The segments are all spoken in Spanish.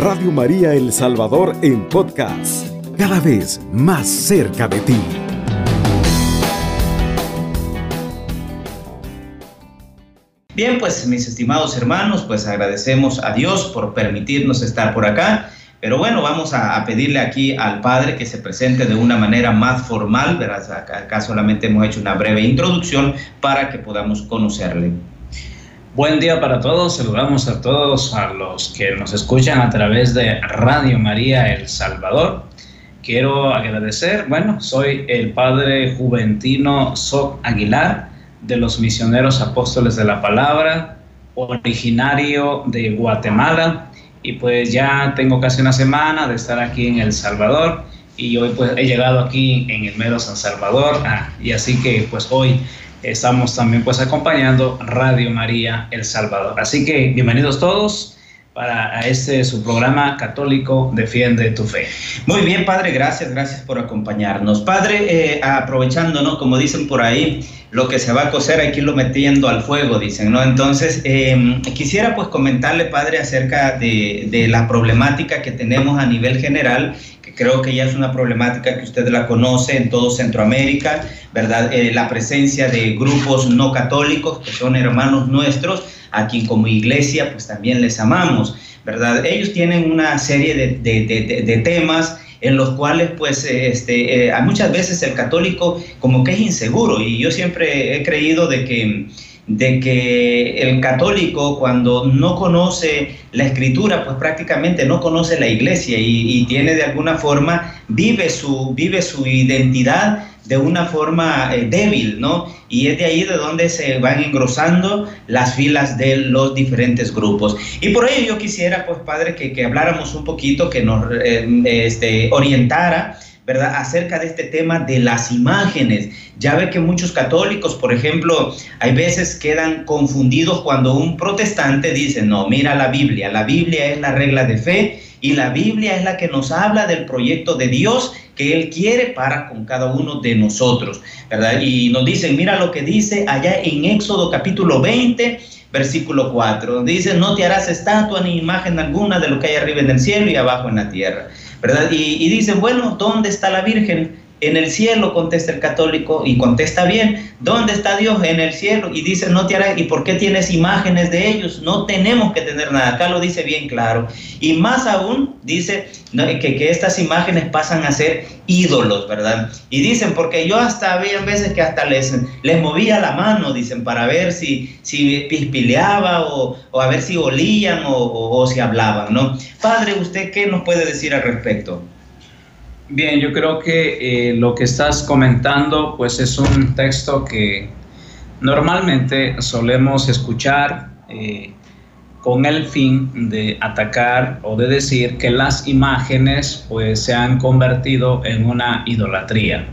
Radio María El Salvador en podcast, cada vez más cerca de ti. Bien, pues mis estimados hermanos, pues agradecemos a Dios por permitirnos estar por acá. Pero bueno, vamos a, pedirle aquí al Padre que se presente de una manera más formal, verás, acá solamente hemos hecho una breve introducción para que podamos conocerle. Buen día para todos, saludamos a todos a los que nos escuchan a través de Radio María El Salvador. Quiero agradecer, bueno, soy el Padre Juventino Soc Aguilar de los Misioneros Apóstoles de la Palabra, originario de Guatemala, y pues ya tengo casi una semana de estar aquí en El Salvador y hoy pues he llegado aquí en el mero San Salvador ah, y así que pues hoy estamos también pues acompañando Radio María El Salvador. Así que bienvenidos todos para este su programa católico Defiende tu Fe. Muy bien, Padre, gracias, gracias por acompañarnos. Padre, eh, aprovechando. Como dicen por ahí, lo que se va a cocer hay que irlo metiendo al fuego, dicen, ¿no? Entonces, em, quisiera pues comentarle, Padre, acerca de, de la problemática que tenemos a nivel general que creo que ya es una problemática que usted la conoce en todo Centroamérica, ¿verdad? Eh, la presencia de grupos no católicos que son hermanos nuestros, a quien como iglesia pues también les amamos, ¿verdad? Ellos tienen una serie de, temas en los cuales pues este, eh, muchas veces el católico como que es inseguro y yo siempre he creído de que de que el católico cuando no conoce la escritura, pues prácticamente no conoce la iglesia y, tiene de alguna forma, vive su, vive su identidad de una forma eh, débil, ¿no? Y es de ahí de donde se van engrosando las filas de los diferentes grupos. Y por ello yo quisiera, pues, Padre, que, habláramos un poquito, que nos eh, este, orientara ¿verdad? Acerca de este tema de las imágenes. Ya ve que muchos católicos, por ejemplo, hay veces quedan confundidos cuando un protestante dice, no, mira la Biblia, la Biblia es la regla de fe y la Biblia es la que nos habla del proyecto de Dios que Él quiere para con cada uno de nosotros, ¿verdad? Y nos dicen, mira lo que dice allá en Éxodo capítulo 20, versículo 4, donde dice, no te harás estatua ni imagen alguna de lo que hay arriba en el cielo y abajo en la tierra. ¿verdad? Y, dicen, bueno, ¿dónde está la Virgen? En el cielo, contesta el católico, y contesta bien, ¿dónde está Dios? En el cielo. Y dice, no te harás, ¿y por qué tienes imágenes de ellos? No tenemos que tener nada. Acá lo dice bien claro. Y más aún, dice que, que estas imágenes pasan a ser ídolos, ¿verdad? Y dicen, porque yo hasta había veces que hasta les, les movía la mano, dicen, para ver si, si pispileaba o, o a ver si olían o, o, o si hablaban, ¿no? Padre, ¿usted qué nos puede decir al respecto? Bien, yo creo que eh, lo que estás comentando pues es un texto que normalmente solemos escuchar eh, con el fin de atacar o de decir que las imágenes pues se han convertido en una idolatría.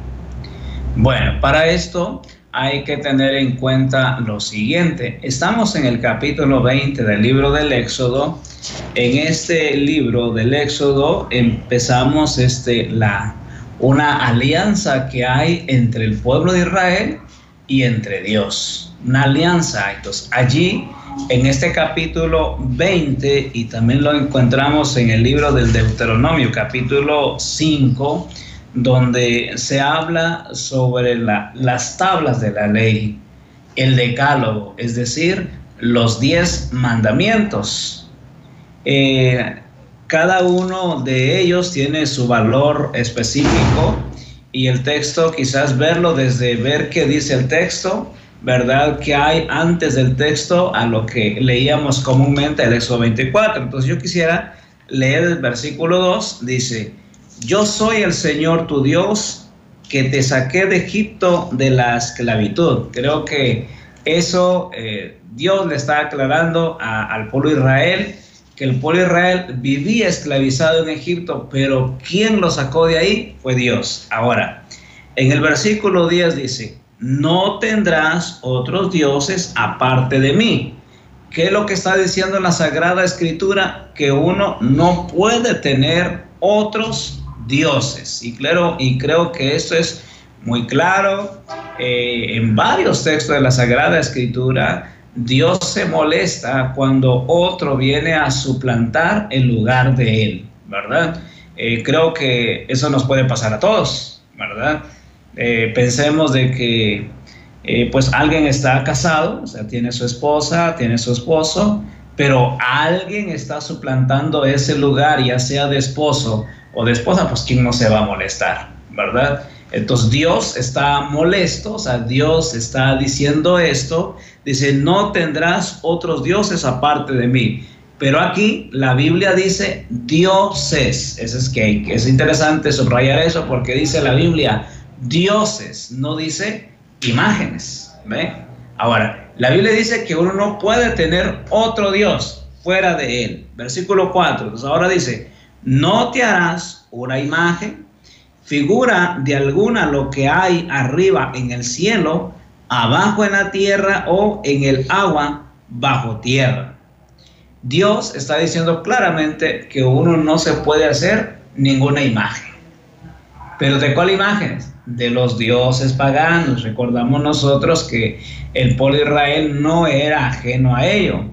Bueno, para esto hay que tener en cuenta lo siguiente. Estamos en el capítulo 20 del libro del Éxodo. En este libro del Éxodo empezamos este, la, una alianza que hay entre el pueblo de Israel y entre Dios. Una alianza. Entonces, allí, en este capítulo 20, y también lo encontramos en el libro del Deuteronomio, capítulo 5, donde se habla sobre las tablas de la ley, el decálogo, es decir, los diez mandamientos. Eh, cada uno de ellos tiene su valor específico y el texto, quizás verlo desde ver qué dice el texto, ¿verdad? Que hay antes del texto a lo que leíamos comúnmente el Éxodo 24. Entonces yo quisiera leer el versículo 2, dice, yo soy el Señor tu Dios que te saqué de Egipto de la esclavitud. Creo que eso eh, Dios le está aclarando al pueblo Israel, que el pueblo de Israel vivía esclavizado en Egipto, pero quien lo sacó de ahí fue Dios. Ahora, en el versículo 10 dice, no tendrás otros dioses aparte de mí. ¿Qué es lo que está diciendo en la Sagrada Escritura? Que uno no puede tener otros dioses. Y, claro, y creo que esto es muy claro eh, en varios textos de la Sagrada Escritura. Dios se molesta cuando otro viene a suplantar el lugar de Él, ¿verdad? Eh, creo que eso nos puede pasar a todos, ¿verdad? Eh, pensemos de que eh, pues alguien está casado, o sea, tiene su esposa, tiene su esposo, pero alguien está suplantando ese lugar, ya sea de esposo o de esposa, pues quién no se va a molestar, ¿verdad? Entonces Dios está molesto, o sea, Dios está diciendo esto, dice, no tendrás otros dioses aparte de mí. Pero aquí la Biblia dice dioses. Es que es interesante subrayar eso porque dice la Biblia dioses, no dice imágenes. ¿ve? Ahora, la Biblia dice que uno no puede tener otro Dios fuera de él. Versículo 4. Entonces ahora dice, no te harás una imagen, figura de alguna lo que hay arriba en el cielo, abajo en la tierra o en el agua bajo tierra. Dios está diciendo claramente que uno no se puede hacer ninguna imagen. ¿Pero de cuál imágenes? De los dioses paganos. Recordamos nosotros que el pueblo Israel no era ajeno a ello.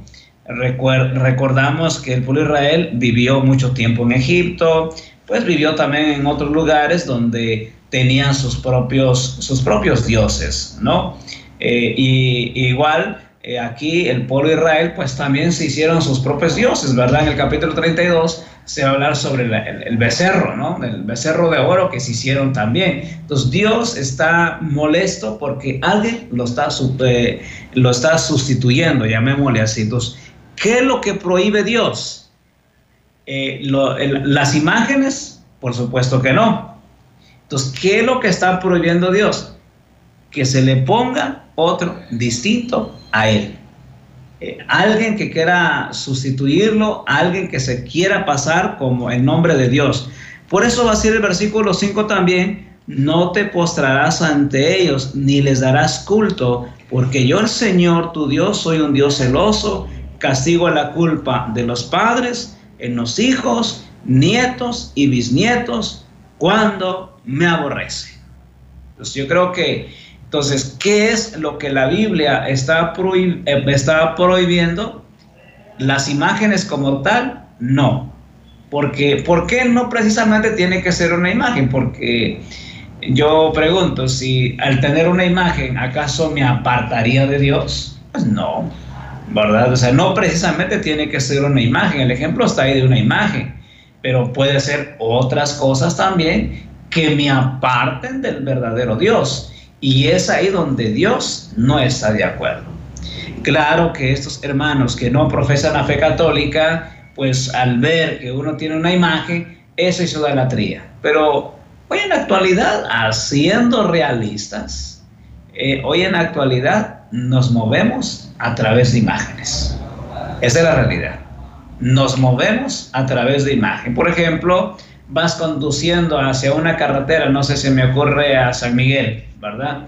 recordamos que el pueblo Israel vivió mucho tiempo en Egipto, pues vivió también en otros lugares donde tenían sus propios, sus propios dioses, ¿no? Eh, y igual eh, aquí el pueblo de Israel pues también se hicieron sus propios dioses, ¿verdad? En el capítulo 32 se va a hablar sobre el, becerro, ¿no? El becerro de oro que se hicieron también. Entonces Dios está molesto porque alguien lo está, eh, lo está sustituyendo, llamémosle así. Entonces, ¿qué es lo que prohíbe Dios? las imágenes, por supuesto que no. Entonces, ¿qué es lo que está prohibiendo Dios? Que se le ponga otro distinto a él. Eh, alguien que quiera sustituirlo, alguien que se quiera pasar como el nombre de Dios. Por eso va a ser el versículo 5 también, no te postrarás ante ellos ni les darás culto, porque yo el Señor tu Dios soy un Dios celoso, castigo la culpa de los padres en los hijos, nietos y bisnietos cuando me aborrece. Entonces yo creo que entonces, ¿qué es lo que la Biblia está, eh, está prohibiendo? Las imágenes como tal, no. Porque, ¿Por qué no precisamente tiene que ser una imagen? Porque yo pregunto, si al tener una imagen, ¿acaso me apartaría de Dios? Pues no, ¿verdad? O sea, no precisamente tiene que ser una imagen. El ejemplo está ahí de una imagen, pero puede ser otras cosas también que me aparten del verdadero Dios. Y es ahí donde Dios no está de acuerdo. Claro que estos hermanos que no profesan la fe católica, pues al ver que uno tiene una imagen, eso es idolatría. Pero hoy en la actualidad, haciendo realistas, eh, hoy en la actualidad nos movemos a través de imágenes. Esa es la realidad. Nos movemos a través de imagen. Por ejemplo, vas conduciendo hacia una carretera, no sé si me ocurre a San Miguel, ¿verdad?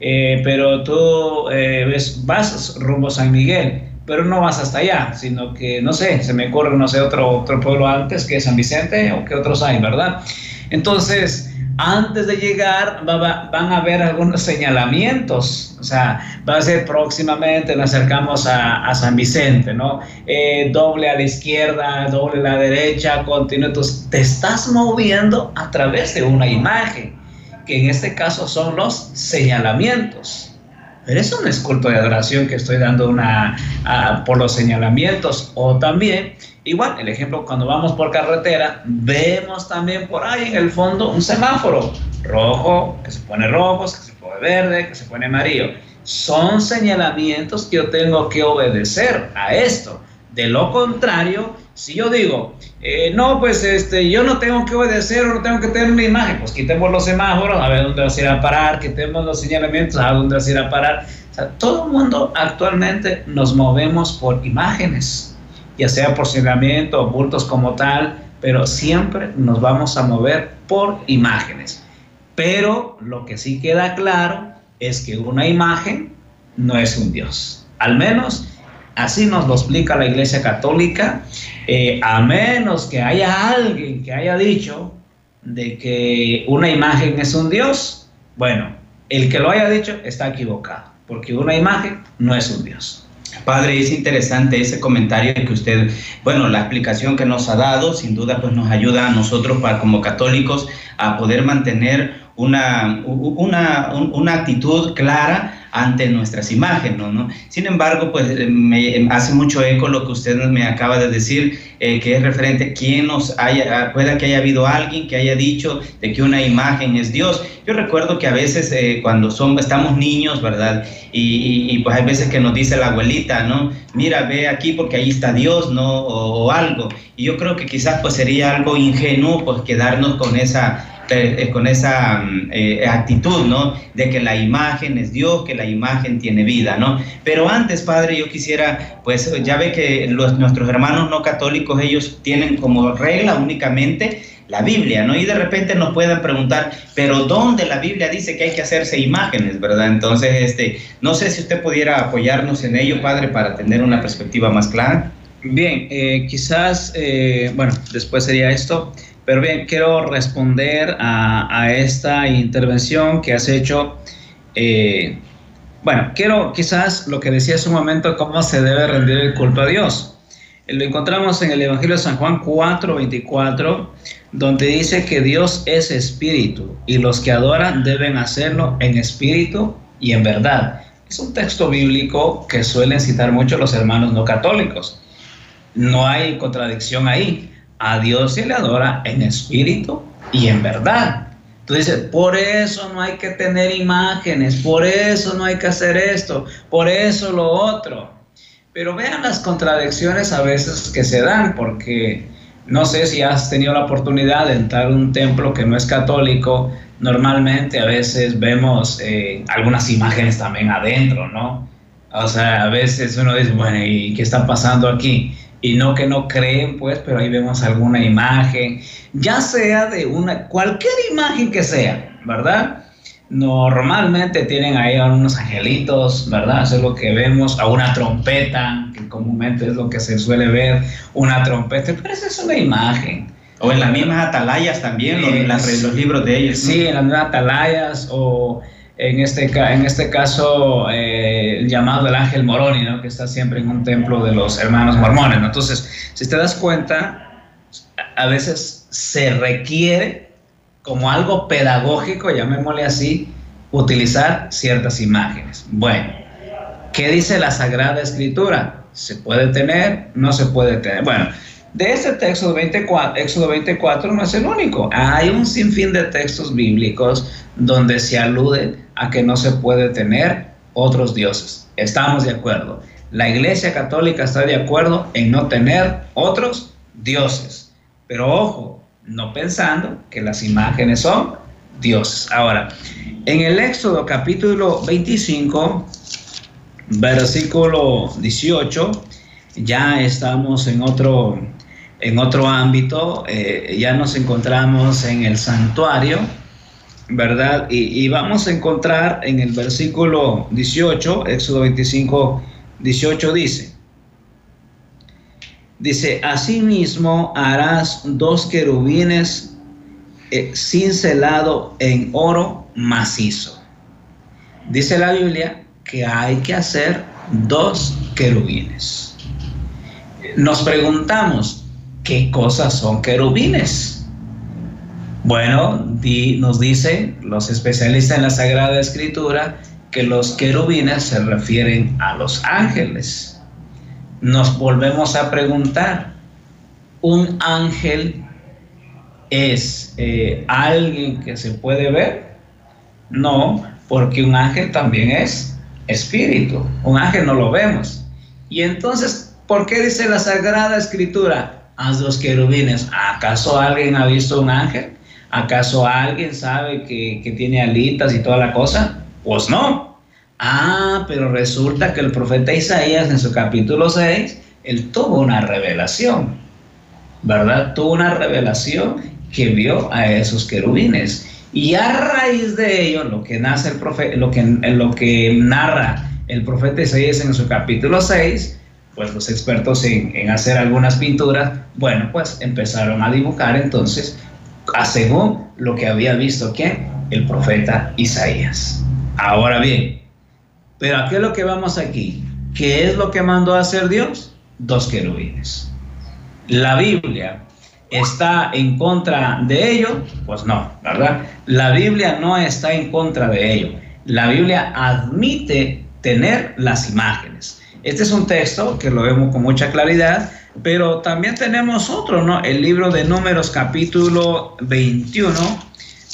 Eh, pero tú eh, ves, vas rumbo a San Miguel, pero no vas hasta allá, sino que, no sé, se me ocurre, no sé, otro, otro pueblo antes que San Vicente o que otros hay, ¿verdad? Entonces, antes de llegar van a haber algunos señalamientos, o sea, va a ser próximamente, nos acercamos a, San Vicente, ¿no? Eh, doble a la izquierda, doble a la derecha, continúa, entonces te estás moviendo a través de una imagen que en este caso son los señalamientos. Pero eso no es culto de adoración que estoy dando una, por los señalamientos. O también, igual, el ejemplo, cuando vamos por carretera, vemos también por ahí en el fondo un semáforo rojo, que se pone rojo, que se pone verde, que se pone amarillo. Son señalamientos que yo tengo que obedecer a esto. De lo contrario, si yo digo, eh, no, pues este, yo no tengo que obedecer o no tengo que tener una imagen, pues quitemos los semáforos, a ver dónde vas a ir a parar, quitemos los señalamientos, a dónde vas a ir a parar. O sea, todo el mundo actualmente nos movemos por imágenes, ya sea por señalamiento o bultos como tal, pero siempre nos vamos a mover por imágenes. Pero lo que sí queda claro es que una imagen no es un Dios. Al menos Así nos lo explica la Iglesia Católica, eh, a menos que haya alguien que haya dicho de que una imagen es un Dios, bueno, el que lo haya dicho está equivocado, porque una imagen no es un Dios. Padre, es interesante ese comentario que usted, bueno, la explicación que nos ha dado, sin duda, pues nos ayuda a nosotros para, como católicos a poder mantener una, una, una actitud clara ante nuestras imágenes, ¿no? Sin embargo, pues me hace mucho eco lo que usted me acaba de decir, eh, que es referente a quién nos haya, pueda que haya habido alguien que haya dicho de que una imagen es Dios. Yo recuerdo que a veces eh, cuando son, estamos niños, ¿verdad? Y, pues hay veces que nos dice la abuelita, ¿no? Mira, ve aquí porque ahí está Dios, ¿no? O, o algo. Y yo creo que quizás pues sería algo ingenuo pues quedarnos con esa eh, con esa mm, eh, actitud, ¿no? De que la imagen es Dios, que la imagen tiene vida, ¿no? Pero antes, Padre, yo quisiera, pues ya ve que los, nuestros hermanos no católicos, ellos tienen como regla únicamente la Biblia, ¿no? Y de repente nos puedan preguntar, pero ¿dónde la Biblia dice que hay que hacerse imágenes, verdad? Entonces, este, no sé si usted pudiera apoyarnos en ello, Padre, para tener una perspectiva más clara. Bien, eh, quizás, bueno, después sería esto. Pero bien, quiero responder a, esta intervención que has hecho. Eh, bueno, quiero quizás lo que decía hace un momento, cómo se debe rendir el culto a Dios. Lo encontramos en el Evangelio de San Juan 4, 24, donde dice que Dios es espíritu y los que adoran deben hacerlo en espíritu y en verdad. Es un texto bíblico que suelen citar mucho los hermanos no católicos. No hay contradicción ahí a Dios se le adora en espíritu y en verdad. Tú dices, por eso no hay que tener imágenes, por eso no hay que hacer esto, por eso lo otro. Pero vean las contradicciones a veces que se dan, porque no sé si has tenido la oportunidad de entrar a un templo que no es católico. Normalmente a veces vemos eh, algunas imágenes también adentro, ¿no? O sea, a veces uno dice, bueno, ¿y qué está pasando aquí? Y no que no creen, pues, pero ahí vemos alguna imagen, ya sea de una, cualquier imagen que sea, ¿verdad? Normalmente tienen ahí a unos angelitos, ¿verdad? Eso es lo que vemos, a una trompeta, que comúnmente es lo que se suele ver, una trompeta, pero esa es una imagen. O en las mismas atalayas también, en los libros de ellos. Sí, en las mismas atalayas o en este, en este caso eh, el llamado el ángel Moroni, ¿no? que está siempre en un templo de los hermanos mormones. Entonces, si te das cuenta, a veces se requiere como algo pedagógico, llamémosle así, utilizar ciertas imágenes. Bueno, ¿qué dice la Sagrada Escritura? ¿Se puede tener? ¿No se puede tener? Bueno, de este texto 24, Éxodo 24 no es el único. Hay un sinfín de textos bíblicos donde se alude a que no se puede tener otros dioses. Estamos de acuerdo. La Iglesia Católica está de acuerdo en no tener otros dioses. Pero ojo, no pensando que las imágenes son dioses. Ahora, en el Éxodo capítulo 25, versículo 18, ya estamos en otro, en otro ámbito, eh, ya nos encontramos en el santuario ¿verdad? Y, vamos a encontrar en el versículo 18, Éxodo 25, 18 dice, dice, asimismo harás dos querubines eh, cincelado en oro macizo. Dice la Biblia que hay que hacer dos querubines. Nos preguntamos, ¿qué cosas son querubines? Bueno, nos dicen los especialistas en la Sagrada Escritura que los querubines se refieren a los ángeles. Nos volvemos a preguntar, ¿un ángel es eh, alguien que se puede ver? No, porque un ángel también es espíritu. Un ángel no lo vemos. Y entonces, ¿por qué dice la Sagrada Escritura? Haz los querubines. ¿Acaso alguien ha visto un ángel? ¿Acaso alguien sabe que, tiene alitas y toda la cosa? Pues no. Ah, pero resulta que el profeta Isaías en su capítulo 6, él tuvo una revelación, ¿verdad? Tuvo una revelación que vio a esos querubines. Y a raíz de ello, lo que, nace el profeta, lo que, lo que narra el profeta Isaías en su capítulo 6, pues los expertos en, en hacer algunas pinturas, bueno, pues empezaron a dibujar entonces según lo que había visto quién? El profeta Isaías. Ahora bien, pero ¿a qué es lo que vamos aquí? ¿qué es lo que mandó hacer Dios? Dos querubines. La Biblia está en contra de ello, pues no, ¿verdad? La Biblia no está en contra de ello. La Biblia admite tener las imágenes. Este es un texto que lo vemos con mucha claridad, pero también tenemos otro, ¿no? El libro de Números capítulo 21,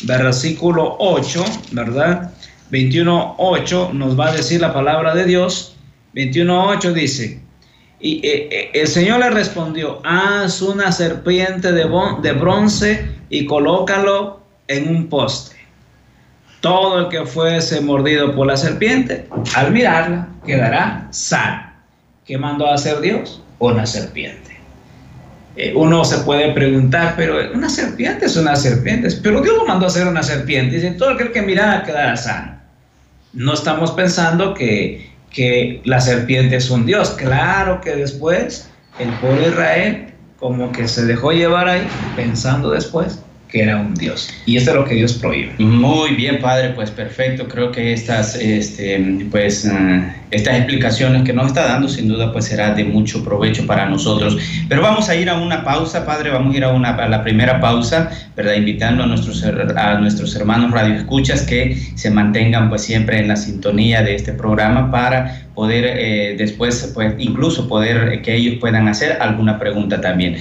versículo 8, ¿verdad? 21.8 nos va a decir la palabra de Dios. 21.8 dice, y eh, eh, el Señor le respondió, haz una serpiente de, bronce y colócalo en un poste. Todo el que fuese mordido por la serpiente, al mirarla, quedará sano. ¿Qué mandó a hacer Dios? Una serpiente. Eh, uno se puede preguntar, pero una serpiente es una serpiente, pero Dios lo mandó a hacer una serpiente. Dice, todo aquel que mirara quedará sano. No estamos pensando que, que la serpiente es un Dios. Claro que después el pueblo de Israel como que se dejó llevar ahí pensando después que era un Dios. Y esto es lo que Dios prohíbe. Muy bien, Padre, pues perfecto. Creo que estas, este, pues, eh, estas explicaciones que nos está dando, sin duda, pues será de mucho provecho para nosotros. Pero vamos a ir a una pausa, Padre, vamos a ir a, una, a la primera pausa, ¿verdad? Invitando a nuestros, a nuestros hermanos radioescuchas que se mantengan, pues, siempre en la sintonía de este programa para poder eh, después, pues, incluso poder que ellos puedan hacer alguna pregunta también.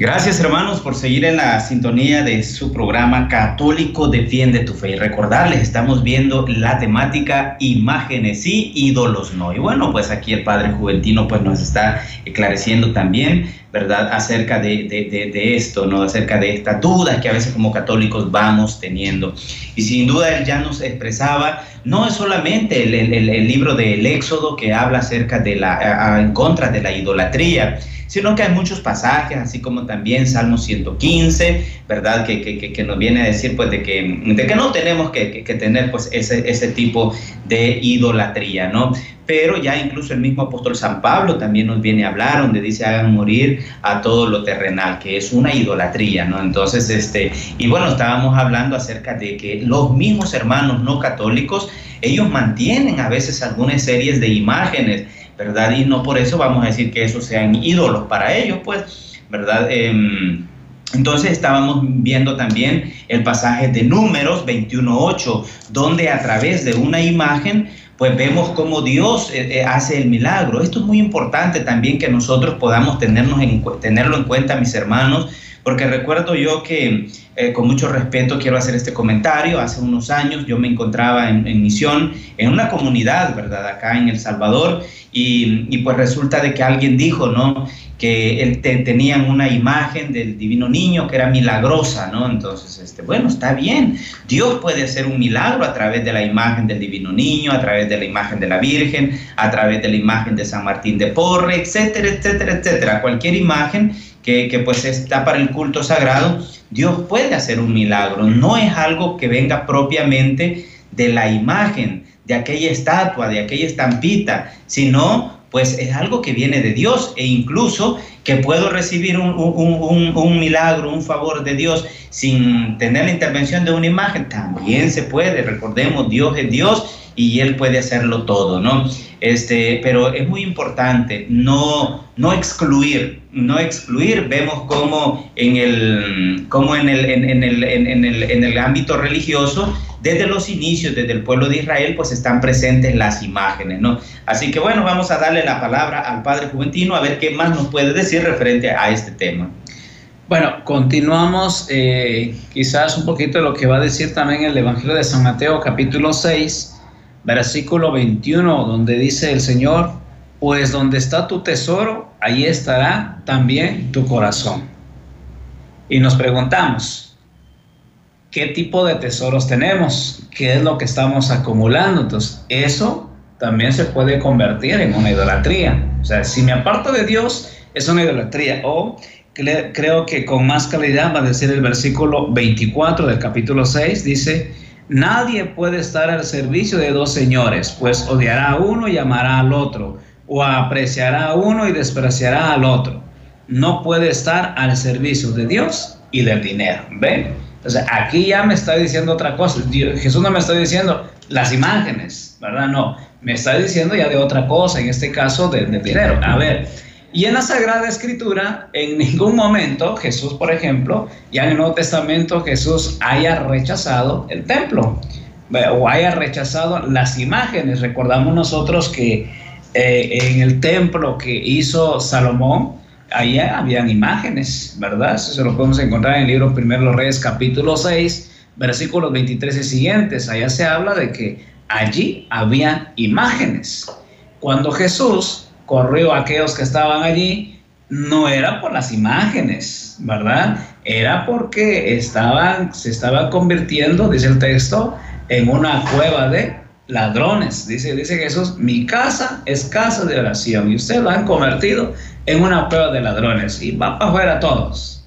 Gracias hermanos por seguir en la sintonía de su programa Católico Defiende tu Fe. Y recordarles, estamos viendo la temática imágenes sí, ídolos no. Y bueno, pues aquí el Padre Juventino pues nos está esclareciendo también, ¿verdad? Acerca de, de, esto, ¿no? Acerca de estas dudas que a veces como católicos vamos teniendo. Y sin duda él ya nos expresaba, no es solamente el, el, el libro del Éxodo que habla acerca de la, en contra de la idolatría, sino que hay muchos pasajes, así como también Salmo 115, ¿verdad? Que, que, que nos viene a decir pues de que, de que no tenemos que, tener pues ese, ese tipo de idolatría, ¿no? Pero ya incluso el mismo apóstol San Pablo también nos viene a hablar, donde dice hagan morir a todo lo terrenal, que es una idolatría, ¿no? Entonces, este, y bueno, estábamos hablando acerca de que los mismos hermanos no católicos, ellos mantienen a veces algunas series de imágenes, ¿verdad? Y no por eso vamos a decir que esos sean ídolos para ellos, pues, ¿verdad? Em, entonces estábamos viendo también el pasaje de números 21.8, donde a través de una imagen, pues vemos cómo Dios eh, eh, hace el milagro. Esto es muy importante también que nosotros podamos tenernos en, tenerlo en cuenta, mis hermanos, porque recuerdo yo que eh, con mucho respeto quiero hacer este comentario. Hace unos años yo me encontraba en, misión en una comunidad, ¿verdad? Acá en El Salvador y, pues resulta de que alguien dijo, ¿no? Que tenían una imagen del divino niño que era milagrosa, ¿no? Entonces, este, bueno, está bien. Dios puede hacer un milagro a través de la imagen del divino niño, a través de la imagen de la Virgen, a través de la imagen de San Martín de Porre, etcétera, etcétera, etcétera. Cualquier imagen que, pues está para el culto sagrado, Dios puede hacer un milagro. No es algo que venga propiamente de la imagen, de aquella estatua, de aquella estampita, sino pues es algo que viene de Dios. E incluso que puedo recibir un, un, milagro, un favor de Dios sin tener la intervención de una imagen, también se puede, recordemos, Dios es Dios y Él puede hacerlo todo, ¿no? Este, pero es muy importante no, no excluir, no excluir, vemos cómo en el, como en el, en, el, en, el, en el ámbito religioso desde los inicios, desde el pueblo de Israel, pues están presentes las imágenes, ¿no? Así que bueno, vamos a darle la palabra al Padre Juventino a ver qué más nos puede decir referente a este tema. Bueno, continuamos eh, quizás un poquito de lo que va a decir también el Evangelio de San Mateo capítulo 6, versículo 21, donde dice el Señor, pues donde está tu tesoro, ahí estará también tu corazón. Y nos preguntamos, qué tipo de tesoros tenemos, qué es lo que estamos acumulando. Entonces, eso también se puede convertir en una idolatría. O sea, si me aparto de Dios, es una idolatría. O creo que con más calidad va a decir el versículo 24 del capítulo 6, dice, nadie puede estar al servicio de dos señores, pues odiará a uno y amará al otro, o apreciará a uno y despreciará al otro. No puede estar al servicio de Dios y del dinero. ¿Ven? Entonces aquí ya me está diciendo otra cosa. Jesús no me está diciendo las imágenes, ¿verdad? No, me está diciendo ya de otra cosa, en este caso del dinero. A ver, y en la Sagrada Escritura, en ningún momento Jesús, por ejemplo, ya en el Nuevo Testamento Jesús haya rechazado el templo o haya rechazado las imágenes. Recordamos nosotros que eh, en el templo que hizo Salomón, allá habían imágenes, ¿verdad? Eso se lo podemos encontrar en el libro Primero los Reyes, capítulo 6, versículos 23 y siguientes. Allá se habla de que allí había imágenes. Cuando Jesús corrió a aquellos que estaban allí, no era por las imágenes, ¿verdad? Era porque estaban, se estaban convirtiendo, dice el texto, en una cueva de ladrones. Dice, dice Jesús, mi casa es casa de oración y ustedes lo han convertido en una cueva de ladrones y va para afuera todos.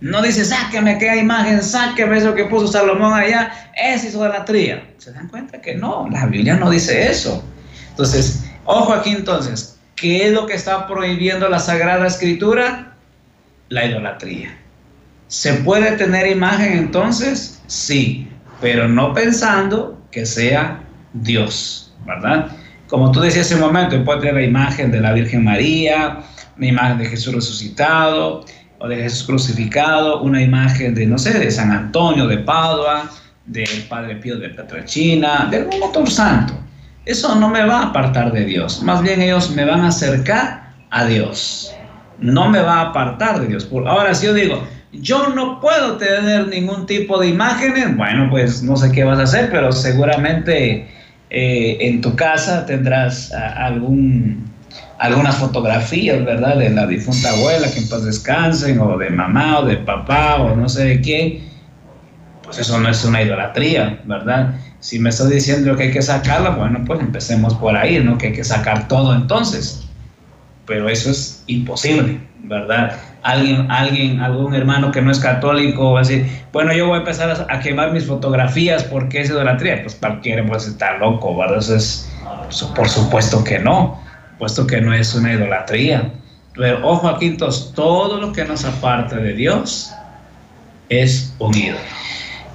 No dice, sáqueme aquella imagen, sáqueme eso que puso Salomón allá, es idolatría. ¿Se dan cuenta que no? La Biblia no dice eso. Entonces, ojo aquí entonces, ¿Qué es lo que está prohibiendo la Sagrada Escritura? La idolatría. ¿Se puede tener imagen entonces? Sí, pero no pensando que sea Dios, ¿verdad? Como tú decías hace un momento, puede tener la imagen de la Virgen María, una imagen de Jesús resucitado o de Jesús crucificado, una imagen de, no sé, de San Antonio de Padua, del Padre Pío de Petrachina, de algún otro santo eso no me va a apartar de Dios. Más bien ellos me van a acercar a Dios. No me va a apartar de Dios. Ahora, si yo digo, yo no puedo tener ningún tipo de imágenes, bueno, pues no sé qué vas a hacer, pero seguramente eh, en tu casa tendrás algún, algunas fotografías, ¿verdad? De la difunta abuela que en paz descansen, o de mamá, o de papá, o no sé de. Pues eso no es una idolatría, ¿verdad? Si me estás diciendo que hay que sacarla, bueno, pues empecemos por ahí, ¿no? Que hay que sacar todo entonces. Pero eso es imposible, ¿verdad? Alguien, alguien, algún hermano que no es católico va a decir, bueno, yo voy a empezar a, quemar mis fotografías porque es idolatría. Pues cualquiera puede estar loco, ¿verdad? Eso es, por supuesto que no, puesto que no es una idolatría. Pero ojo aquí, todo lo que nos aparte de Dios es unido.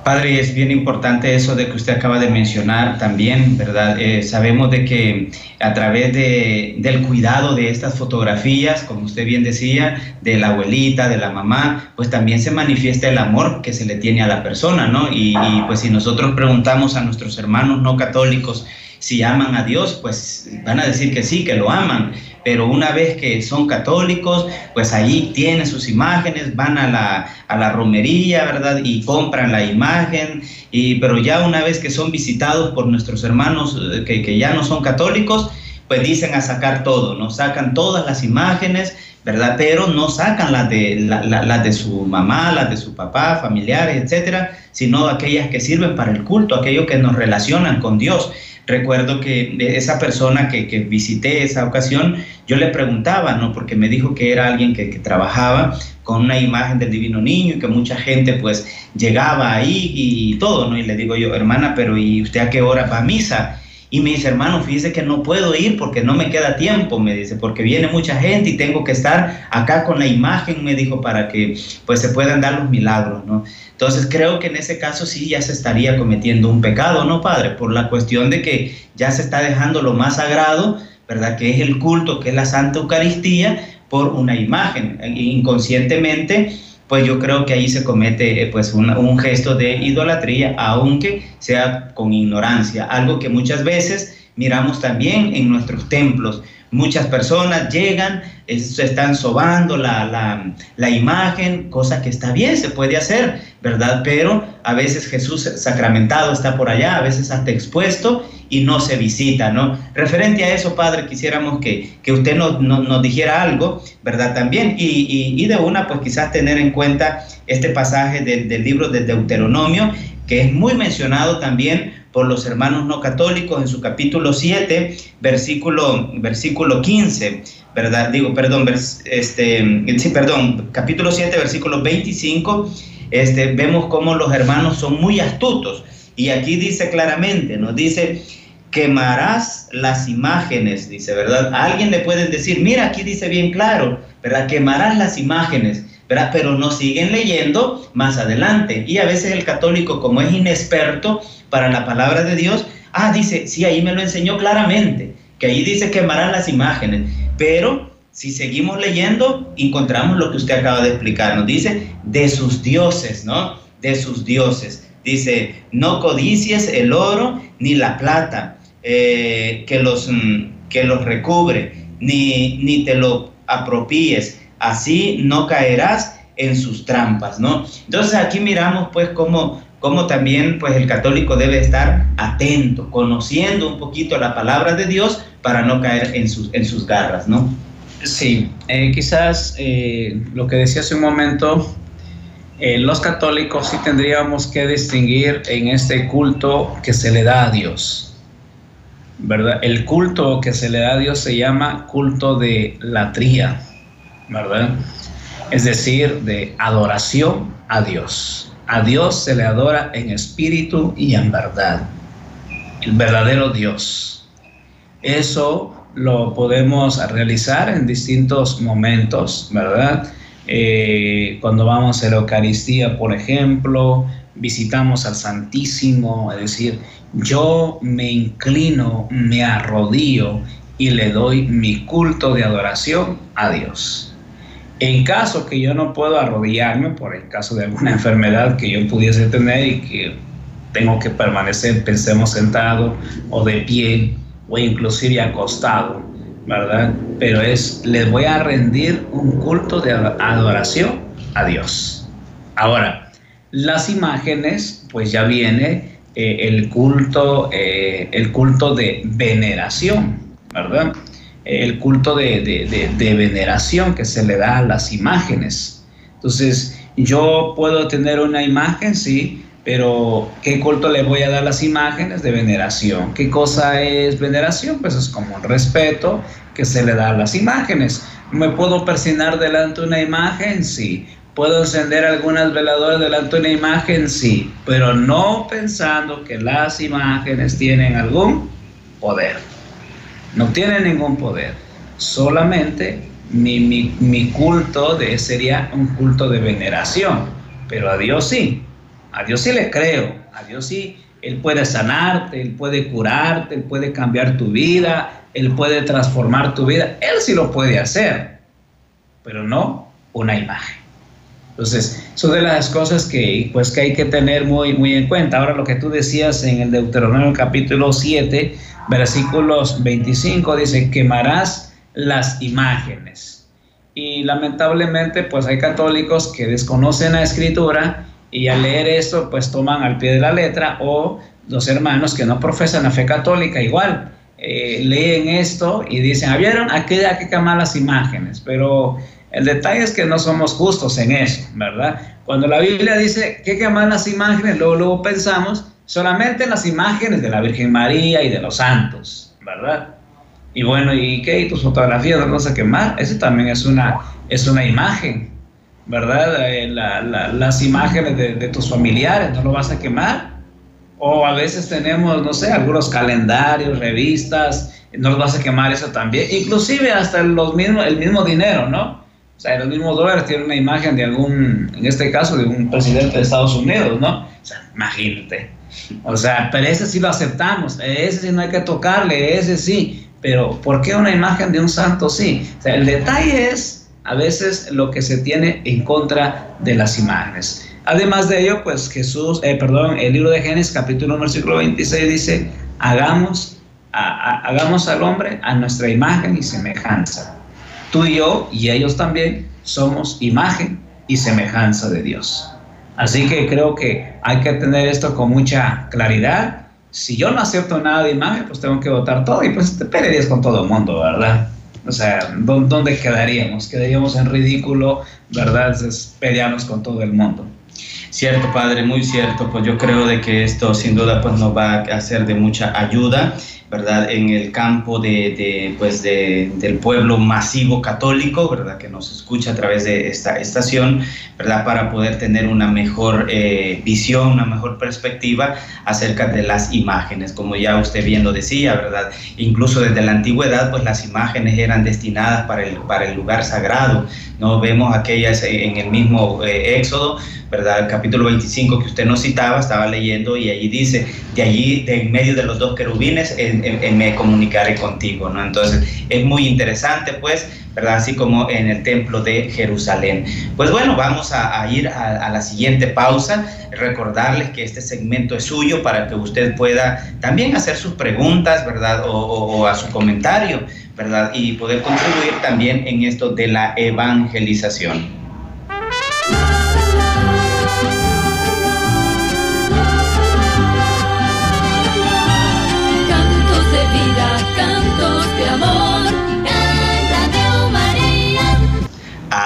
Padre, es bien importante eso de que usted acaba de mencionar también, ¿verdad? Eh, sabemos de que a través de, del cuidado de estas fotografías, como usted bien decía, de la abuelita, de la mamá, pues también se manifiesta el amor que se le tiene a la persona, ¿no? Y, y pues si nosotros preguntamos a nuestros hermanos no católicos si aman a Dios, pues van a decir que sí, que lo aman pero una vez que son católicos, pues ahí tienen sus imágenes, van a la, a la romería, ¿verdad? Y compran la imagen, y, pero ya una vez que son visitados por nuestros hermanos eh, que, que ya no son católicos, pues dicen a sacar todo, ¿no? Sacan todas las imágenes, ¿verdad? Pero no sacan las de, la, de su mamá, las de su papá, familiares, etcétera, sino aquellas que sirven para el culto, aquellos que nos relacionan con Dios. Recuerdo que esa persona que, que, visité esa ocasión, yo le preguntaba, ¿no? Porque me dijo que era alguien que, que, trabajaba con una imagen del divino niño y que mucha gente pues llegaba ahí y todo, ¿no? Y le digo yo, hermana, pero ¿y usted a qué hora va a misa? Y me dice, hermano, fíjese que no puedo ir porque no me queda tiempo, me dice, porque viene mucha gente y tengo que estar acá con la imagen, me dijo, para que pues se puedan dar los milagros, ¿no? Entonces creo que en ese caso sí ya se estaría cometiendo un pecado, ¿no, Padre? Por la cuestión de que ya se está dejando lo más sagrado, ¿verdad? Que es el culto, que es la Santa Eucaristía, por una imagen. Inconscientemente pues yo creo que ahí se comete eh, pues un, gesto de idolatría, aunque sea con ignorancia, algo que muchas veces miramos también en nuestros templos. Muchas personas llegan, se están sobando la, la, imagen, cosa que está bien, se puede hacer, ¿verdad? Pero a veces Jesús sacramentado está por allá, a veces hasta expuesto y no se visita, ¿no? Referente a eso, Padre, quisiéramos que, que usted nos, dijera algo, ¿verdad? También, y, y, de una, pues quizás tener en cuenta este pasaje del libro de Deuteronomio, que es muy mencionado también por los hermanos no católicos en su capítulo 7, versículo, versículo 15, ¿verdad? Digo, perdón, este, sí, perdón, capítulo 7, versículo 25, este, vemos cómo los hermanos son muy astutos. Y aquí dice claramente, nos dice, quemarás las imágenes, dice, ¿verdad? A alguien le pueden decir, mira, aquí dice bien claro, ¿verdad? Quemarás las imágenes, Pero no siguen leyendo más adelante. Y a veces el católico, como es inexperto para la palabra de Dios, ah, dice, sí, ahí me lo enseñó claramente, que ahí dice quemarán las imágenes, pero si seguimos leyendo, encontramos lo que usted acaba de explicar, nos dice de sus dioses, ¿no? De sus dioses. Dice, no codicies el oro ni la plata eh, que, los, mm, que los recubre, ni, ni te lo apropíes, así no caerás en sus trampas, ¿no? Entonces aquí miramos pues cómo, cómo también pues el católico debe estar atento, conociendo un poquito la palabra de Dios para no caer en sus, en sus garras, ¿no? Sí, eh, quizás eh, lo que decía hace un momento, eh, los católicos sí tendríamos que distinguir en este culto que se le da a Dios. ¿Verdad? El culto que se le da a Dios se llama culto de latría, ¿verdad? Es decir, de adoración a Dios. A Dios se le adora en espíritu y en verdad. El verdadero Dios. Eso lo podemos realizar en distintos momentos, ¿verdad? Eh, cuando vamos a la Eucaristía, por ejemplo, visitamos al Santísimo, es decir, yo me inclino, me arrodillo y le doy mi culto de adoración a Dios. En caso que yo no puedo arrodillarme, por el caso de alguna enfermedad que yo pudiese tener y que tengo que permanecer, pensemos sentado o de pie o inclusive acostado, ¿verdad? Pero es, les voy a rendir un culto de adoración a Dios. Ahora, las imágenes, pues ya viene eh, el culto, eh, el culto de veneración, ¿verdad? El culto de, de veneración que se le da a las imágenes. Entonces, yo puedo tener una imagen, sí, pero, ¿qué culto le voy a dar las imágenes de veneración? ¿Qué cosa es veneración? Pues es como un respeto que se le da a las imágenes. ¿Me puedo persinar delante de una imagen? Sí. ¿Puedo encender algunas veladoras delante de una imagen? Sí. Pero no pensando que las imágenes tienen algún poder. No tienen ningún poder. Solamente mi, mi, mi culto de, sería un culto de veneración. Pero a Dios sí. A Dios sí le creo, a Dios sí, Él puede sanarte, Él puede curarte, Él puede cambiar tu vida, Él puede transformar tu vida, Él sí lo puede hacer, pero no una imagen. Entonces, son de las cosas que, pues, que hay que tener muy, muy en cuenta. Ahora, lo que tú decías en el Deuteronomio capítulo 7, versículos 25, dice, quemarás las imágenes. Y lamentablemente, pues hay católicos que desconocen la escritura y al leer esto pues toman al pie de la letra o los hermanos que no profesan la fe católica igual eh, leen esto y dicen, ah, ¿vieron? Aquí hay que quemar las imágenes, pero el detalle es que no somos justos en eso, ¿verdad? Cuando la Biblia dice que quemar las imágenes, luego, luego pensamos solamente en las imágenes de la Virgen María y de los santos, ¿verdad? Y bueno, ¿y qué? ¿Y tus fotografías no vas a quemar? Eso también es una, es una imagen, ¿verdad? Eh, las imágenes de, tus familiares, ¿no lo vas a quemar? O a veces tenemos, no sé, algunos calendarios, revistas, no los vas a quemar eso también. Inclusive hasta los mismos, el mismo dinero, ¿no? O sea, los mismos dólares tienen una imagen de algún, en este caso, de un presidente de Estados Unidos, ¿no? O sea, imagínate. O sea, pero ese sí lo aceptamos, ese sí no hay que tocarle, ese sí. Pero ¿por qué una imagen de un santo sí? O sea, el detalle es a veces lo que se tiene en contra de las imágenes. Además de ello, pues Jesús, eh, perdón, el libro de Génesis capítulo versículo 26 dice, hagamos, hagamos al hombre a nuestra imagen y semejanza. Tú y yo y ellos también somos imagen y semejanza de Dios. Así que creo que hay que tener esto con mucha claridad. Si yo no acepto nada de imagen, pues tengo que votar todo y pues te pelearías con todo el mundo, ¿verdad? O sea, ¿dónde quedaríamos? Quedaríamos en ridículo, ¿verdad? Es con todo el mundo. Cierto, padre, muy cierto. Pues yo creo de que esto sin duda pues nos va a ser de mucha ayuda ¿verdad? En el campo de, pues de, del pueblo masivo católico, ¿verdad? Que nos escucha a través de esta estación, ¿verdad? Para poder tener una mejor eh, visión, una mejor perspectiva acerca de las imágenes, como ya usted bien lo decía, ¿verdad? Incluso desde la antigüedad, pues las imágenes eran destinadas para el, para el lugar sagrado, ¿no? Vemos aquellas en el mismo eh, Éxodo, ¿verdad? Capítulo 25 que usted nos citaba, estaba leyendo y allí dice, de allí, de en medio de los dos querubines, me comunicaré contigo, ¿no? Entonces, es muy interesante, pues, ¿verdad? Así como en el templo de Jerusalén. Pues bueno, vamos a, ir a, la siguiente pausa, recordarles que este segmento es suyo para que usted pueda también hacer sus preguntas, ¿verdad? o a su comentario, ¿verdad? Y poder contribuir también en esto de la evangelización.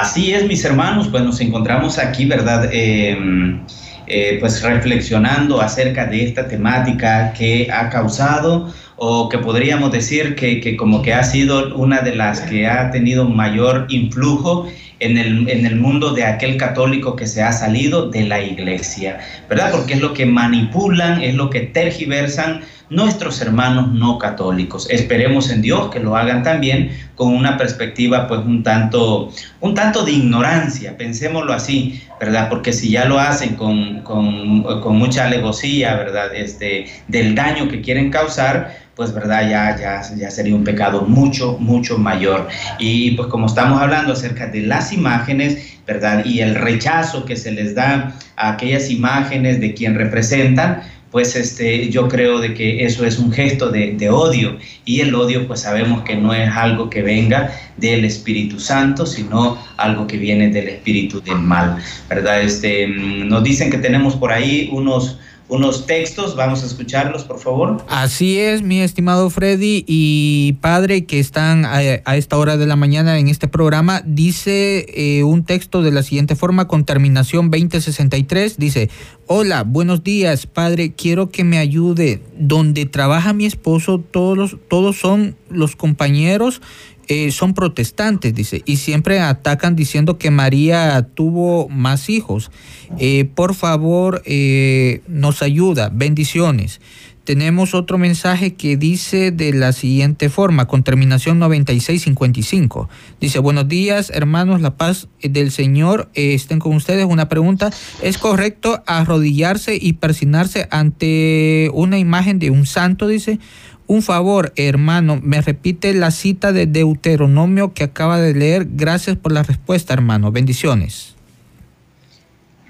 Así es, mis hermanos, pues nos encontramos aquí, ¿verdad? Em, eh, pues reflexionando acerca de esta temática que ha causado o que podríamos decir que, que, como que ha sido una de las que ha tenido mayor influjo en el, en el mundo de aquel católico que se ha salido de la iglesia, ¿verdad? Porque es lo que manipulan, es lo que tergiversan nuestros hermanos no católicos. Esperemos en Dios que lo hagan también con una perspectiva pues un tanto, un tanto de ignorancia, pensémoslo así, ¿verdad? Porque si ya lo hacen con, con, con mucha alevosía, ¿verdad? Este, del daño que quieren causar, pues verdad, ya, ya, ya sería un pecado mucho, mucho mayor. Y pues como estamos hablando acerca de las imágenes, ¿verdad? Y el rechazo que se les da a aquellas imágenes de quien representan, pues este, yo creo de que eso es un gesto de, de, odio y el odio pues sabemos que no es algo que venga del Espíritu Santo, sino algo que viene del Espíritu del mal, ¿verdad? Este, mm, nos dicen que tenemos por ahí unos, unos textos. Vamos a escucharlos, por favor. Así es, mi estimado Freddy y padre que están a, esta hora de la mañana en este programa. Dice eh, un texto de la siguiente forma, con terminación 2063. Dice, hola, buenos días, padre. Quiero que me ayude. Donde trabaja mi esposo, todos, todos son los compañeros eh, son protestantes, dice, y siempre atacan diciendo que María tuvo más hijos. Eh, por favor, eh, nos ayuda. Bendiciones. Tenemos otro mensaje que dice de la siguiente forma, con terminación 9655. Dice, buenos días, hermanos, la paz del Señor estén con ustedes. Una pregunta, ¿es correcto arrodillarse y persinarse ante una imagen de un santo? Dice, un favor, hermano, me repite la cita de Deuteronomio que acaba de leer. Gracias por la respuesta, hermano. Bendiciones.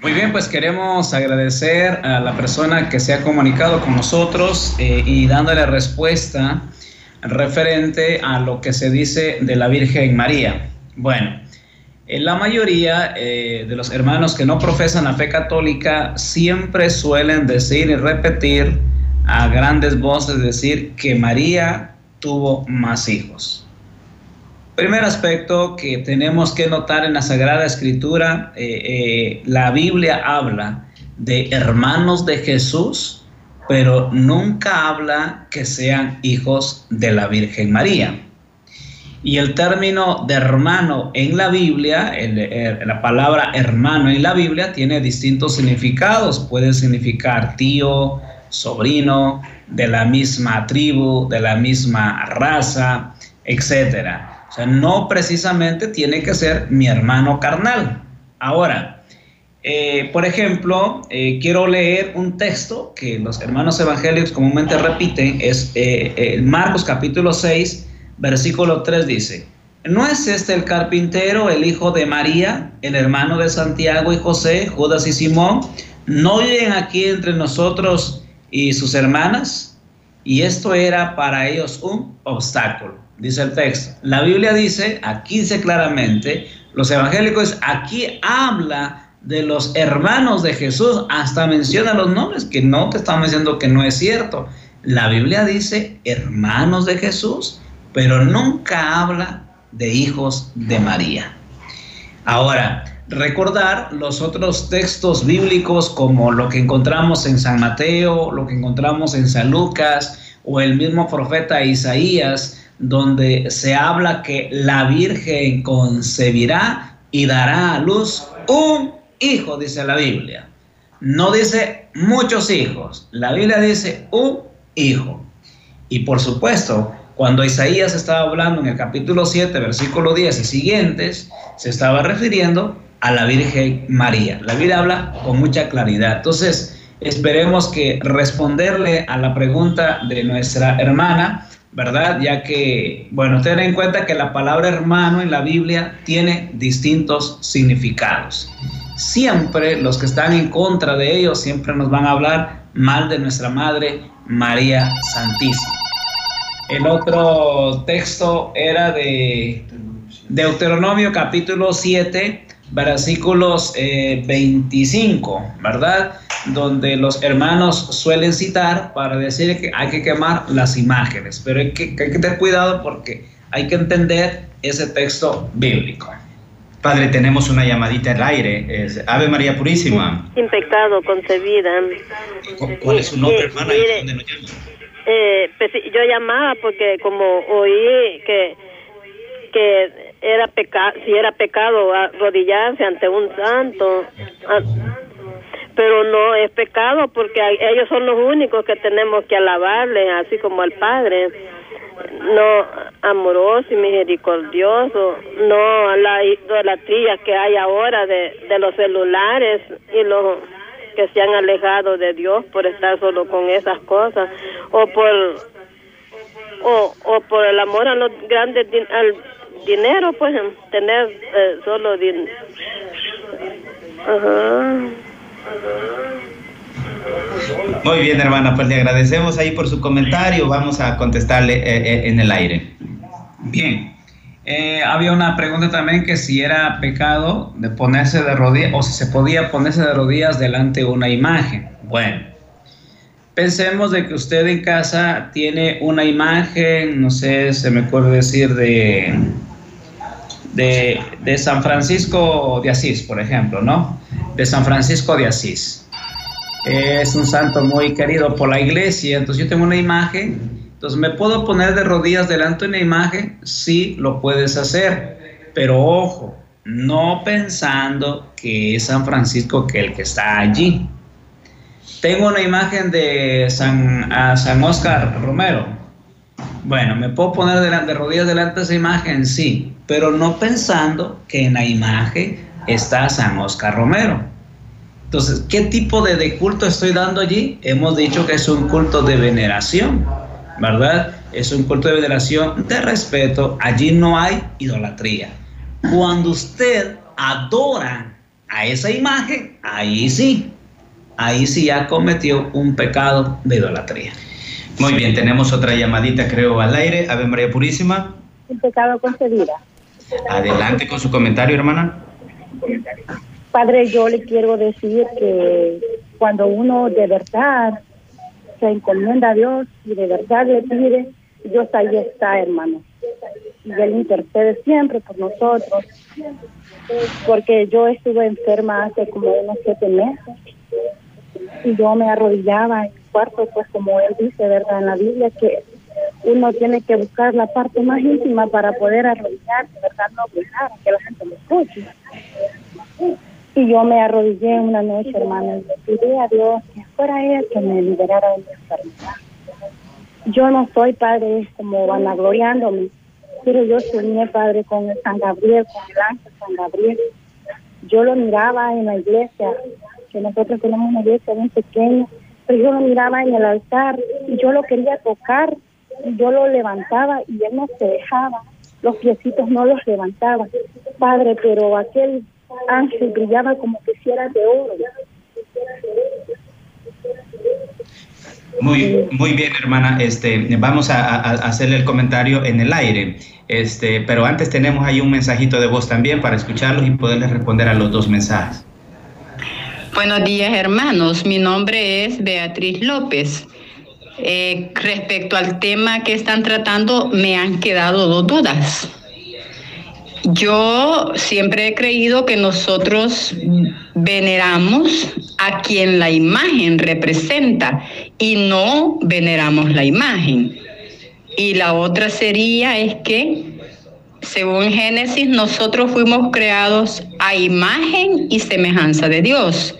Muy bien, pues queremos agradecer a la persona que se ha comunicado con nosotros eh, y dándole respuesta referente a lo que se dice de la Virgen María. Bueno, en la mayoría eh, de los hermanos que no profesan la fe católica siempre suelen decir y repetir a grandes voces decir que María tuvo más hijos. Primer aspecto que tenemos que notar en la Sagrada Escritura, eh, eh, la Biblia habla de hermanos de Jesús, pero nunca habla que sean hijos de la Virgen María. Y el término de hermano en la Biblia, la palabra hermano en la Biblia tiene distintos significados. Puede significar tío, sobrino, de la misma tribu, de la misma raza, etc. O sea, no precisamente tiene que ser mi hermano carnal. Ahora, eh, por ejemplo, eh, quiero leer un texto que los hermanos evangélicos comúnmente repiten, es eh, Marcos capítulo 6, versículo 3 dice, ¿no es este el carpintero, el hijo de María, el hermano de Santiago y José, Judas y Simón? ¿No viven aquí entre nosotros y sus hermanas, y esto era para ellos un obstáculo, dice el texto. La Biblia dice, aquí dice claramente, los evangélicos, aquí habla de los hermanos de Jesús, hasta menciona los nombres, que no te estamos diciendo que no es cierto. La Biblia dice hermanos de Jesús, pero nunca habla de hijos de María. Ahora, recordar los otros textos bíblicos como lo que encontramos en San Mateo, lo que encontramos en San Lucas o el mismo profeta Isaías, donde se habla que la Virgen concebirá y dará a luz un hijo, dice la Biblia. No dice muchos hijos, la Biblia dice un hijo. Y por supuesto, cuando Isaías estaba hablando en el capítulo 7, versículo 10 y siguientes, se estaba refiriendo a la Virgen María. La Biblia habla con mucha claridad. Entonces, esperemos que responderle a la pregunta de nuestra hermana, ¿verdad? Ya que, bueno, ten en cuenta que la palabra hermano en la Biblia tiene distintos significados. Siempre los que están en contra de ellos siempre nos van a hablar mal de nuestra Madre María Santísima. El otro texto era de Deuteronomio capítulo 7, versículos 25, eh, ¿verdad? Donde los hermanos suelen citar para decir que hay que quemar las imágenes, pero hay que, hay que tener cuidado porque hay que entender ese texto bíblico. Padre, tenemos una llamadita al aire. Es Ave María Purísima. Sin pecado concebida. ¿Cuál es su nombre, hermana? Eh, pues, yo llamaba porque como oí que que era pecado, si era pecado arrodillarse ante un santo, ah, pero no es pecado porque ellos son los únicos que tenemos que alabarle, así como al Padre. No amoroso y misericordioso, no la idolatría que hay ahora de, de los celulares y los que se han alejado de Dios por estar solo con esas cosas o por o, o por el amor a los grandes al dinero pues tener eh, solo dinero muy bien hermana pues le agradecemos ahí por su comentario. Vamos a contestarle eh, eh, en el aire. Bien. Eh, había una pregunta también que si era pecado de ponerse de rodillas o si se podía ponerse de rodillas delante de una imagen. Bueno, pensemos de que usted en casa tiene una imagen, no sé, se me puede decir de, de, San Francisco de Asís, por ejemplo, ¿no? De San Francisco de Asís. Es un santo muy querido por la iglesia, entonces yo tengo una imagen entonces, ¿me puedo poner de rodillas delante de una imagen? Sí, lo puedes hacer, pero ojo, no pensando que es San Francisco que el que está allí. Tengo una imagen de San, San Oscar Romero. Bueno, ¿me puedo poner de, de rodillas delante de esa imagen? Sí, pero no pensando que en la imagen está San Oscar Romero. Entonces, ¿qué tipo de, de culto estoy dando allí? Hemos dicho que es un culto de veneración ¿verdad? Es un culto de veneración, de respeto, allí no hay idolatría. Cuando usted adora a esa imagen, ahí sí, ahí sí ya cometió un pecado de idolatría. Muy bien, tenemos otra llamadita, creo, al aire. Ave María Purísima. Un pecado concedida. Adelante con su comentario, hermana. Padre, yo le quiero decir que cuando uno de verdad se encomienda a Dios y de verdad le pide, Dios ahí está, hermano. Y Él intercede siempre por nosotros. Porque yo estuve enferma hace como unos siete meses y yo me arrodillaba en el cuarto, pues como Él dice, ¿verdad? En la Biblia que uno tiene que buscar la parte más íntima para poder arrodillarse, ¿verdad? No pensar que la gente lo escuche. Y yo me arrodillé una noche, hermano, y le pedí a Dios que fuera Él que me liberara de mi enfermedad. Yo no soy padre como vanagloriándome, pero yo soñé, Padre, con San Gabriel, con el ángel San Gabriel. Yo lo miraba en la iglesia, que nosotros tenemos una iglesia bien pequeña, pero yo lo miraba en el altar y yo lo quería tocar, yo lo levantaba y él no se dejaba, los piecitos no los levantaba. Padre, pero aquel ángel brillaba como que si era de oro. Muy, muy bien, hermana. Este, vamos a, hacerle el comentario en el aire. Este, pero antes tenemos ahí un mensajito de voz también para escucharlos y poderles responder a los dos mensajes. Buenos días, hermanos. Mi nombre es Beatriz López. Eh, respecto al tema que están tratando, me han quedado dos dudas. Yo siempre he creído que nosotros veneramos a quien la imagen representa y no veneramos la imagen. Y la otra sería es que, según Génesis, nosotros fuimos creados a imagen y semejanza de Dios.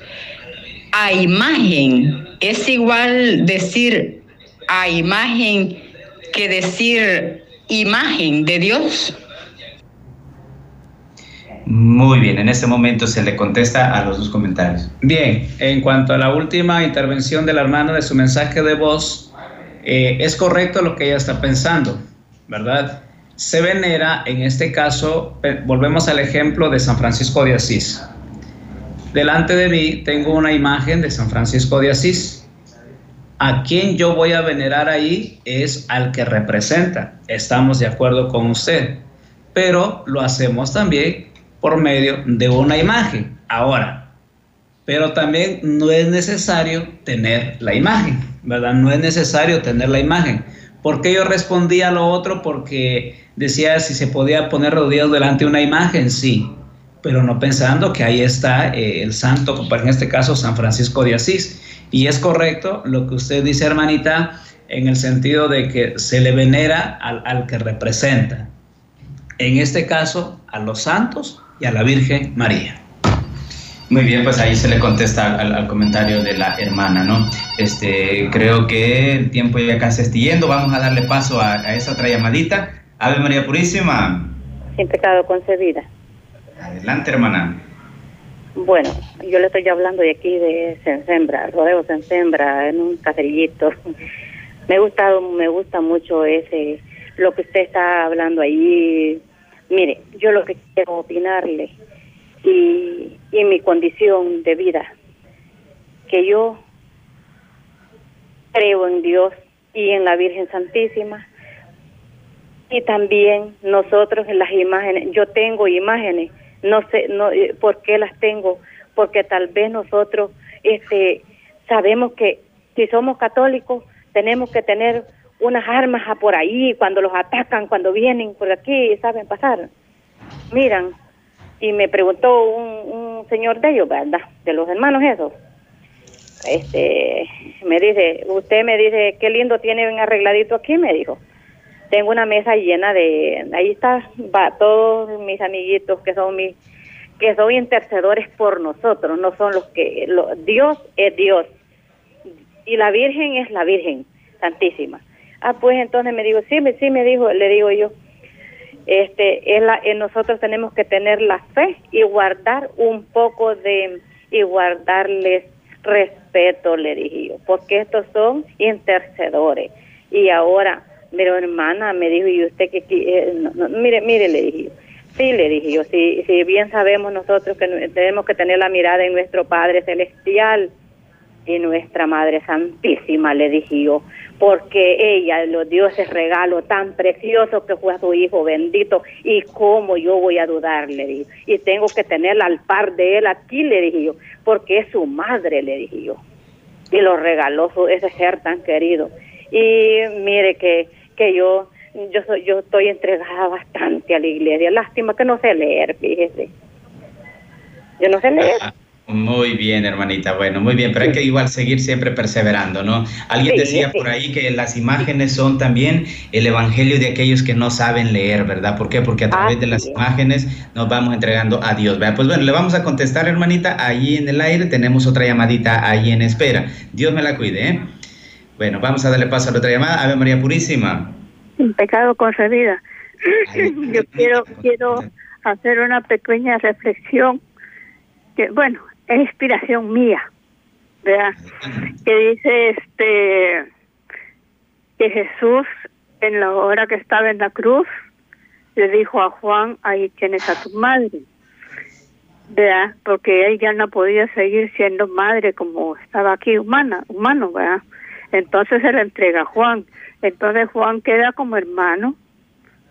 A imagen es igual decir a imagen que decir imagen de Dios. Muy bien, en este momento se le contesta a los dos comentarios. Bien, en cuanto a la última intervención de la hermana de su mensaje de voz, eh, es correcto lo que ella está pensando, ¿verdad? Se venera, en este caso, volvemos al ejemplo de San Francisco de Asís. Delante de mí tengo una imagen de San Francisco de Asís. A quien yo voy a venerar ahí es al que representa. Estamos de acuerdo con usted. Pero lo hacemos también por medio de una imagen. Ahora, pero también no es necesario tener la imagen, ¿verdad? No es necesario tener la imagen. ¿Por qué yo respondí a lo otro? Porque decía si se podía poner rodillas delante de una imagen, sí, pero no pensando que ahí está eh, el santo, en este caso San Francisco de Asís. Y es correcto lo que usted dice, hermanita, en el sentido de que se le venera al, al que representa. En este caso, a los santos y a la Virgen María. Muy bien, pues ahí se le contesta al, comentario de la hermana, ¿no? Este, creo que el tiempo ya casi está yendo. Vamos a darle paso a, esa otra llamadita. Ave María Purísima. Sin pecado concebida. Adelante, hermana. Bueno, yo le estoy hablando de aquí de Sensembra, Rodeo Sensembra, en un caserillito. Me gusta, me gusta mucho ese, lo que usted está hablando ahí, Mire, yo lo que quiero opinarle y, y mi condición de vida, que yo creo en Dios y en la Virgen Santísima y también nosotros en las imágenes, yo tengo imágenes, no sé no, eh, por qué las tengo, porque tal vez nosotros este sabemos que si somos católicos tenemos que tener unas armas por ahí cuando los atacan, cuando vienen por aquí, saben pasar. Miran, y me preguntó un, señor de ellos, ¿verdad? De los hermanos esos. Este, me dice, usted me dice, qué lindo tienen arregladito aquí, me dijo. Tengo una mesa llena de, ahí está, va, todos mis amiguitos que son mis, que son intercedores por nosotros, no son los que, Dios es Dios y la Virgen es la Virgen Santísima. Ah, pues entonces me dijo, sí, me, sí, me dijo, le digo yo, este, es la, nosotros tenemos que tener la fe y guardar un poco de, y guardarles respeto, le dije yo, porque estos son intercedores. Y ahora, mire, hermana, me dijo, y usted que, eh, mire, mire, le dije yo, sí, le dije yo, si, si bien sabemos nosotros que tenemos que tener la mirada en nuestro Padre Celestial, y nuestra Madre Santísima, le dije yo, porque ella lo dio ese regalo tan precioso que fue a su hijo bendito, y cómo yo voy a dudar, le dije, y tengo que tenerla al par de él aquí, le dije yo, porque es su madre, le dije yo, y lo regaló ese ser tan querido. Y mire que, que yo, yo, soy, yo estoy entregada bastante a la iglesia, lástima que no sé leer, fíjese. Yo no sé leer. Ah, muy bien, hermanita. Bueno, muy bien, pero hay que igual seguir siempre perseverando, ¿no? Alguien decía por ahí que las imágenes son también el evangelio de aquellos que no saben leer, ¿verdad? ¿Por qué? Porque a través de las imágenes nos vamos entregando a Dios, ¿verdad? Pues bueno, le vamos a contestar, hermanita, ahí en el aire tenemos otra llamadita ahí en espera. Dios me la cuide, ¿eh? Bueno, vamos a darle paso a la otra llamada. Ave María Purísima. Un pecado concedida. Yo quiero, quiero hacer una pequeña reflexión que, bueno, es inspiración mía, ¿verdad? Que dice este que Jesús en la hora que estaba en la cruz le dijo a Juan, ahí tienes a tu madre, ¿verdad? Porque ella no podía seguir siendo madre como estaba aquí humana, humano, ¿verdad? Entonces se le entrega a Juan. Entonces Juan queda como hermano,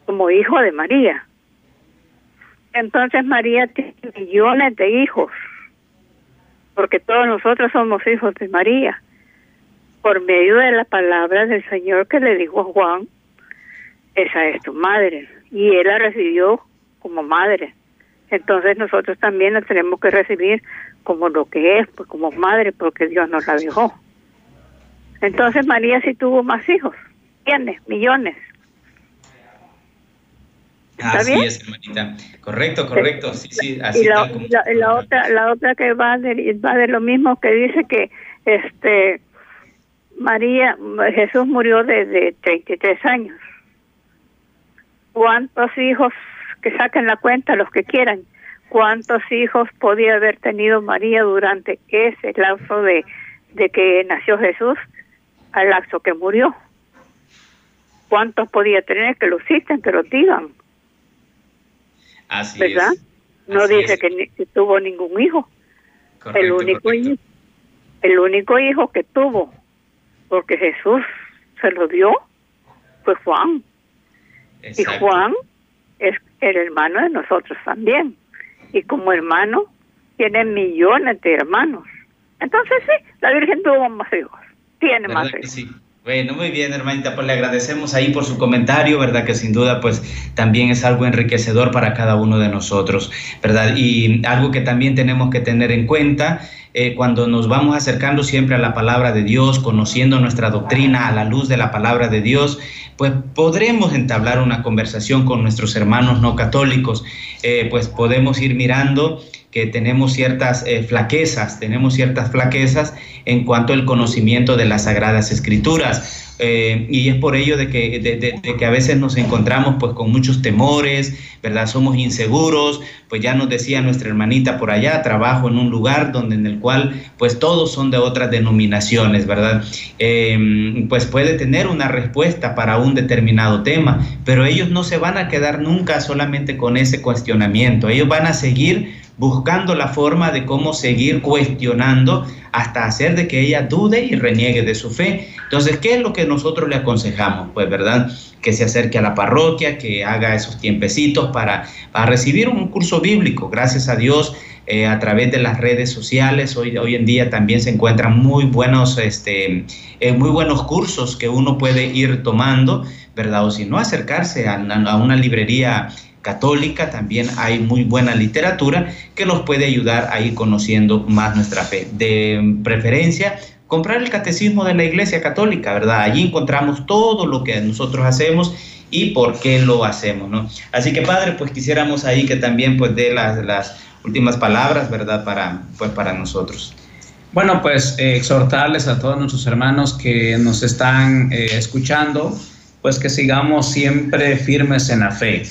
como hijo de María. Entonces María tiene millones de hijos porque todos nosotros somos hijos de María, por medio de la palabra del Señor que le dijo a Juan, esa es tu madre, y él la recibió como madre. Entonces nosotros también la tenemos que recibir como lo que es, pues como madre, porque Dios nos la dejó. Entonces María sí tuvo más hijos, tiene millones. Así es, hermanita. Correcto, correcto. Sí, sí, así y la, otra, la otra que va de, va de lo mismo que dice que este María, Jesús murió desde 33 años. ¿Cuántos hijos, que saquen la cuenta los que quieran, cuántos hijos podía haber tenido María durante ese lapso de, de que nació Jesús al lapso que murió? ¿Cuántos podía tener que lo citen, que lo digan? Así ¿verdad? No dice que, tuvo ningún hijo. el único hijo, el único hijo que tuvo, porque Jesús se lo dio, fue Juan. Y Juan es el hermano de nosotros también. Y como hermano, tiene millones de hermanos. Entonces sí, la Virgen tuvo más hijos, tiene más hijos. Bueno, muy bien, hermanita, pues le agradecemos ahí por su comentario, ¿verdad? Que sin duda, pues también es algo enriquecedor para cada uno de nosotros, ¿verdad? Y algo que también tenemos que tener en cuenta eh, cuando nos vamos acercando siempre a la palabra de Dios, conociendo nuestra doctrina a la luz de la palabra de Dios, pues podremos entablar una conversación con nuestros hermanos no católicos, eh, pues podemos ir mirando que tenemos ciertas eh, flaquezas, tenemos ciertas flaquezas en cuanto al conocimiento de las sagradas escrituras. Eh, y es por ello de que, de, que a veces nos encontramos pues con muchos temores, ¿verdad? Somos inseguros, pues ya nos decía nuestra hermanita por allá, trabajo en un lugar donde en el cual pues todos son de otras denominaciones, ¿verdad? Em, pues puede tener una respuesta para un determinado tema, pero ellos no se van a quedar nunca solamente con ese cuestionamiento, ellos van a seguir buscando la forma de cómo seguir cuestionando hasta hacer de que ella dude y reniegue de su fe. Entonces, ¿qué es lo que nosotros le aconsejamos? Pues, ¿verdad? Que se acerque a la parroquia, que haga esos tiempecitos para, para recibir un curso bíblico. Gracias a Dios, eh, a través de las redes sociales, hoy, hoy en día también se encuentran muy buenos, este, eh, muy buenos cursos que uno puede ir tomando, ¿verdad? O si no, acercarse a, a una librería católica, también hay muy buena literatura que nos puede ayudar a ir conociendo más nuestra fe. De preferencia, comprar el catecismo de la Iglesia Católica, ¿verdad? Allí encontramos todo lo que nosotros hacemos y por qué lo hacemos, ¿no? Así que Padre, pues quisiéramos ahí que también pues dé las, las últimas palabras, ¿verdad? Para, pues, para nosotros. Bueno, pues eh, exhortarles a todos nuestros hermanos que nos están eh, escuchando, pues que sigamos siempre firmes en la fe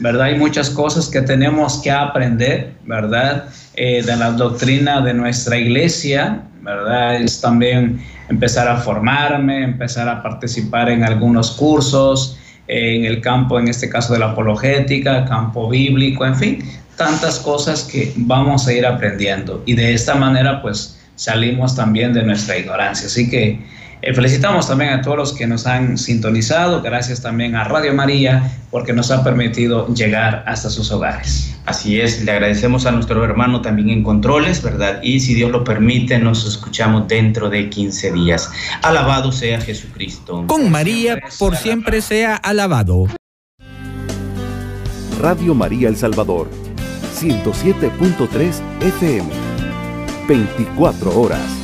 ¿verdad? Hay muchas cosas que tenemos que aprender, ¿verdad? Eh, de la doctrina de nuestra iglesia, ¿verdad? Es también empezar a formarme, empezar a participar en algunos cursos, eh, en el campo, en este caso de la apologética, campo bíblico, en fin, tantas cosas que vamos a ir aprendiendo. Y de esta manera, pues, salimos también de nuestra ignorancia. Así que eh, felicitamos también a todos los que nos han sintonizado, gracias también a Radio María porque nos ha permitido llegar hasta sus hogares. Así es, le agradecemos a nuestro hermano también en controles, ¿verdad? Y si Dios lo permite, nos escuchamos dentro de 15 días. Alabado sea Jesucristo. Con María por siempre sea alabado. Radio María El Salvador, 107.3 FM, 24 horas.